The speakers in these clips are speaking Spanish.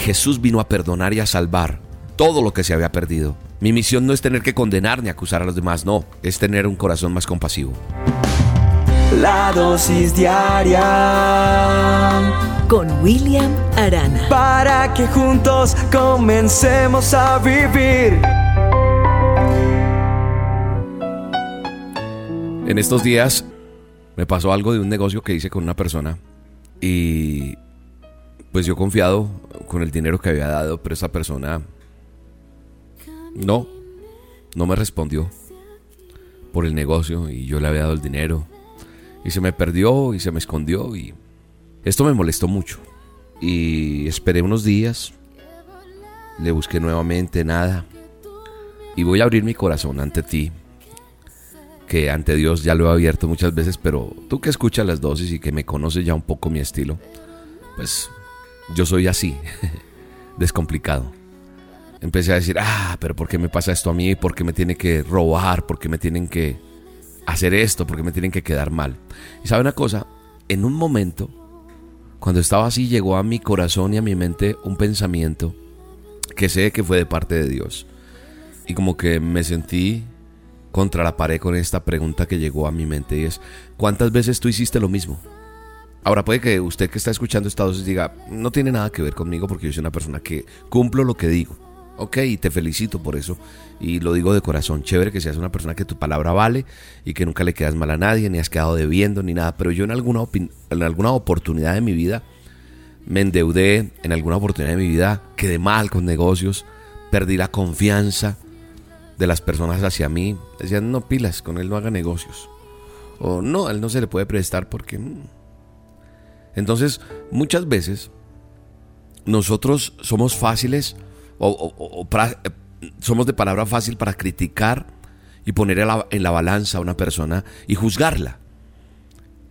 Jesús vino a perdonar y a salvar todo lo que se había perdido. Mi misión no es tener que condenar ni acusar a los demás, no, es tener un corazón más compasivo. La dosis diaria con William Arana. Para que juntos comencemos a vivir. En estos días me pasó algo de un negocio que hice con una persona y pues yo confiado con el dinero que había dado, pero esa persona no, no me respondió por el negocio y yo le había dado el dinero y se me perdió y se me escondió y esto me molestó mucho. Y esperé unos días, le busqué nuevamente nada. Y voy a abrir mi corazón ante ti que ante Dios ya lo he abierto muchas veces, pero tú que escuchas las dosis y que me conoces ya un poco mi estilo, pues yo soy así, descomplicado. Empecé a decir, ah, pero ¿por qué me pasa esto a mí? ¿Por qué me tiene que robar? ¿Por qué me tienen que hacer esto? ¿Por qué me tienen que quedar mal? Y sabe una cosa, en un momento, cuando estaba así, llegó a mi corazón y a mi mente un pensamiento que sé que fue de parte de Dios. Y como que me sentí contra la pared con esta pregunta que llegó a mi mente y es, ¿cuántas veces tú hiciste lo mismo? Ahora puede que usted que está escuchando esta dosis diga, no tiene nada que ver conmigo porque yo soy una persona que cumplo lo que digo. Ok, y te felicito por eso. Y lo digo de corazón, chévere que seas una persona que tu palabra vale y que nunca le quedas mal a nadie, ni has quedado debiendo, ni nada. Pero yo en alguna, en alguna oportunidad de mi vida me endeudé, en alguna oportunidad de mi vida quedé mal con negocios, perdí la confianza, de las personas hacia mí. Decían, no pilas, con él no haga negocios. O no, a él no se le puede prestar porque... Mm". Entonces, muchas veces nosotros somos fáciles o, eh, somos de palabra fácil para criticar y poner en la, en la balanza a una persona y juzgarla.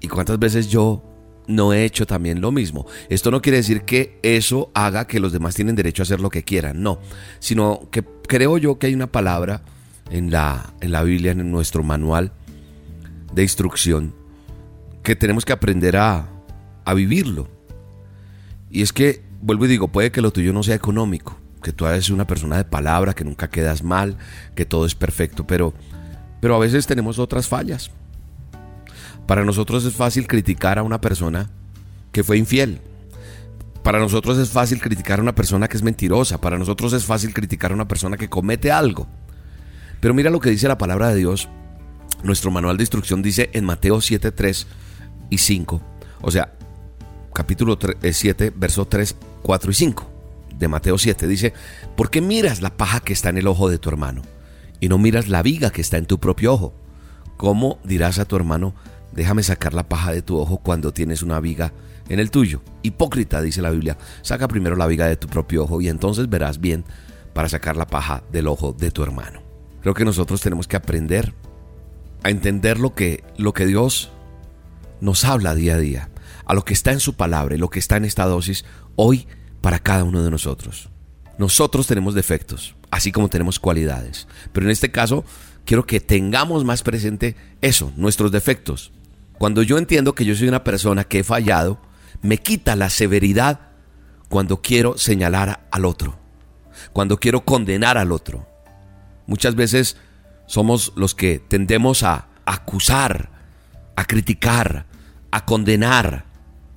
¿Y cuántas veces yo no he hecho también lo mismo. Esto no quiere decir que eso haga que los demás tienen derecho a hacer lo que quieran, no, sino que creo yo que hay una palabra en la, en la Biblia, en nuestro manual de instrucción, que tenemos que aprender a, a vivirlo. Y es que, vuelvo y digo, puede que lo tuyo no sea económico, que tú eres una persona de palabra, que nunca quedas mal, que todo es perfecto, pero, pero a veces tenemos otras fallas. Para nosotros es fácil criticar a una persona que fue infiel. Para nosotros es fácil criticar a una persona que es mentirosa. Para nosotros es fácil criticar a una persona que comete algo. Pero mira lo que dice la palabra de Dios. Nuestro manual de instrucción dice en Mateo 7, 3 y 5. O sea, capítulo 7, eh, verso 3, 4 y 5 de Mateo 7. Dice, ¿por qué miras la paja que está en el ojo de tu hermano y no miras la viga que está en tu propio ojo? ¿Cómo dirás a tu hermano, Déjame sacar la paja de tu ojo cuando tienes una viga en el tuyo. Hipócrita, dice la Biblia, saca primero la viga de tu propio ojo y entonces verás bien para sacar la paja del ojo de tu hermano. Creo que nosotros tenemos que aprender a entender lo que, lo que Dios nos habla día a día, a lo que está en su palabra y lo que está en esta dosis hoy para cada uno de nosotros. Nosotros tenemos defectos, así como tenemos cualidades, pero en este caso quiero que tengamos más presente eso, nuestros defectos, cuando yo entiendo que yo soy una persona que he fallado, me quita la severidad cuando quiero señalar al otro, cuando quiero condenar al otro. Muchas veces somos los que tendemos a acusar, a criticar, a condenar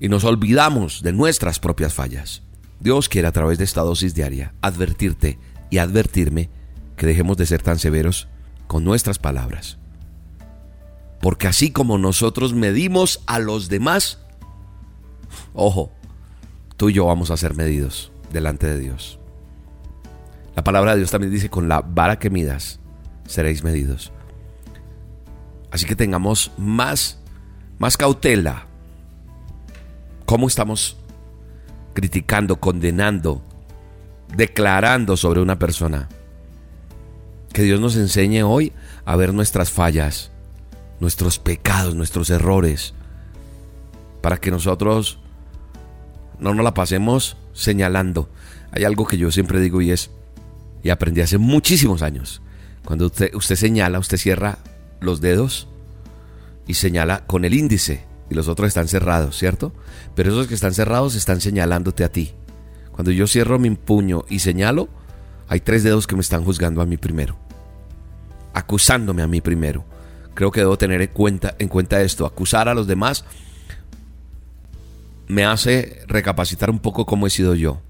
y nos olvidamos de nuestras propias fallas. Dios quiere a través de esta dosis diaria advertirte y advertirme que dejemos de ser tan severos con nuestras palabras porque así como nosotros medimos a los demás, ojo, tú y yo vamos a ser medidos delante de Dios. La palabra de Dios también dice, con la vara que midas, seréis medidos. Así que tengamos más, más cautela. ¿Cómo estamos criticando, condenando, declarando sobre una persona? Que Dios nos enseñe hoy a ver nuestras fallas nuestros pecados, nuestros errores, para que nosotros no nos la pasemos señalando. Hay algo que yo siempre digo y es, y aprendí hace muchísimos años, cuando usted, usted señala, usted cierra los dedos y señala con el índice y los otros están cerrados, ¿cierto? Pero esos que están cerrados están señalándote a ti. Cuando yo cierro mi puño y señalo, hay tres dedos que me están juzgando a mí primero. Acusándome a mí primero. Creo que debo tener en cuenta, en cuenta esto. Acusar a los demás me hace recapacitar un poco cómo he sido yo.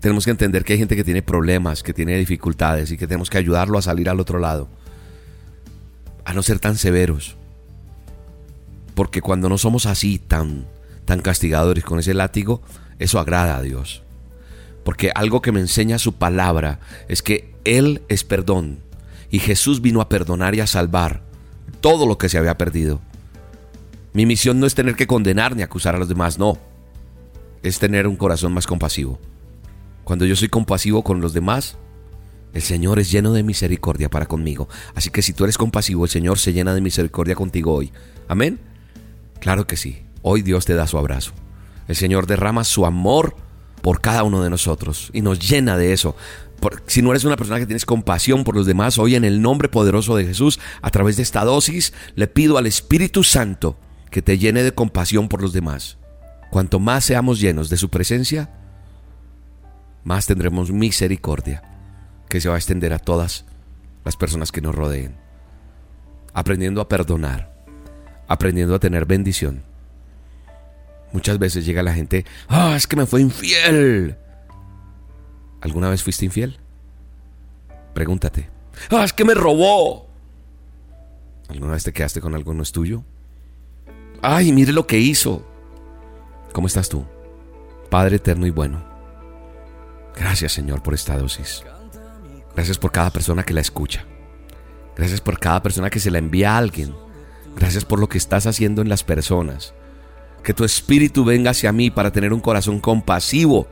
Tenemos que entender que hay gente que tiene problemas, que tiene dificultades y que tenemos que ayudarlo a salir al otro lado. A no ser tan severos. Porque cuando no somos así tan tan castigadores con ese látigo, eso agrada a Dios. Porque algo que me enseña su palabra es que Él es perdón y Jesús vino a perdonar y a salvar todo lo que se había perdido. Mi misión no es tener que condenar ni acusar a los demás, no. Es tener un corazón más compasivo. Cuando yo soy compasivo con los demás, el Señor es lleno de misericordia para conmigo. Así que si tú eres compasivo, el Señor se llena de misericordia contigo hoy. Amén. Claro que sí. Hoy Dios te da su abrazo. El Señor derrama su amor por cada uno de nosotros y nos llena de eso. si no eres una persona que tienes compasión por los demás, hoy en el nombre poderoso de Jesús, a través de esta dosis, le pido al Espíritu Santo que te llene de compasión por los demás. Cuanto más seamos llenos de su presencia, más tendremos misericordia que se va a extender a todas las personas que nos rodeen. Aprendiendo a perdonar, aprendiendo a tener bendición Muchas veces llega la gente, ah, es que me fue infiel. ¿Alguna vez fuiste infiel? Pregúntate, ah, es que me robó. ¿Alguna vez te quedaste con algo no es tuyo? Ay, mire lo que hizo. ¿Cómo estás tú? Padre eterno y bueno. Gracias Señor por esta dosis. Gracias por cada persona que la escucha. Gracias por cada persona que se la envía a alguien. Gracias por lo que estás haciendo en las personas. Que tu espíritu venga hacia mí para tener un corazón compasivo,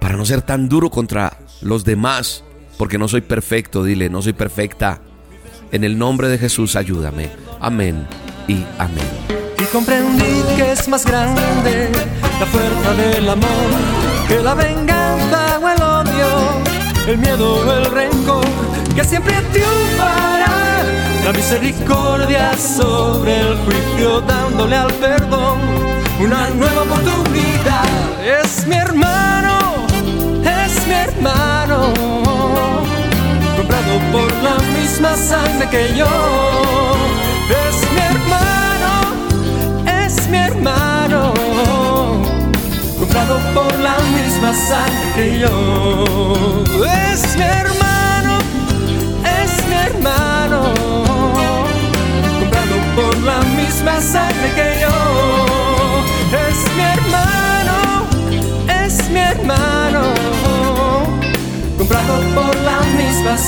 para no ser tan duro contra los demás, porque no soy perfecto, dile, no soy perfecta. En el nombre de Jesús, ayúdame. Amén y amén. Y comprendí que es más grande la fuerza del amor que la venganza o el odio, el miedo o el rencor, que siempre triunfará la misericordia sobre el juicio, dándole al perdón una nueva oportunidad. Es mi hermano, es mi hermano, comprado por la misma sangre que yo. Es mi hermano, es mi hermano, comprado por la misma sangre que yo. Es mi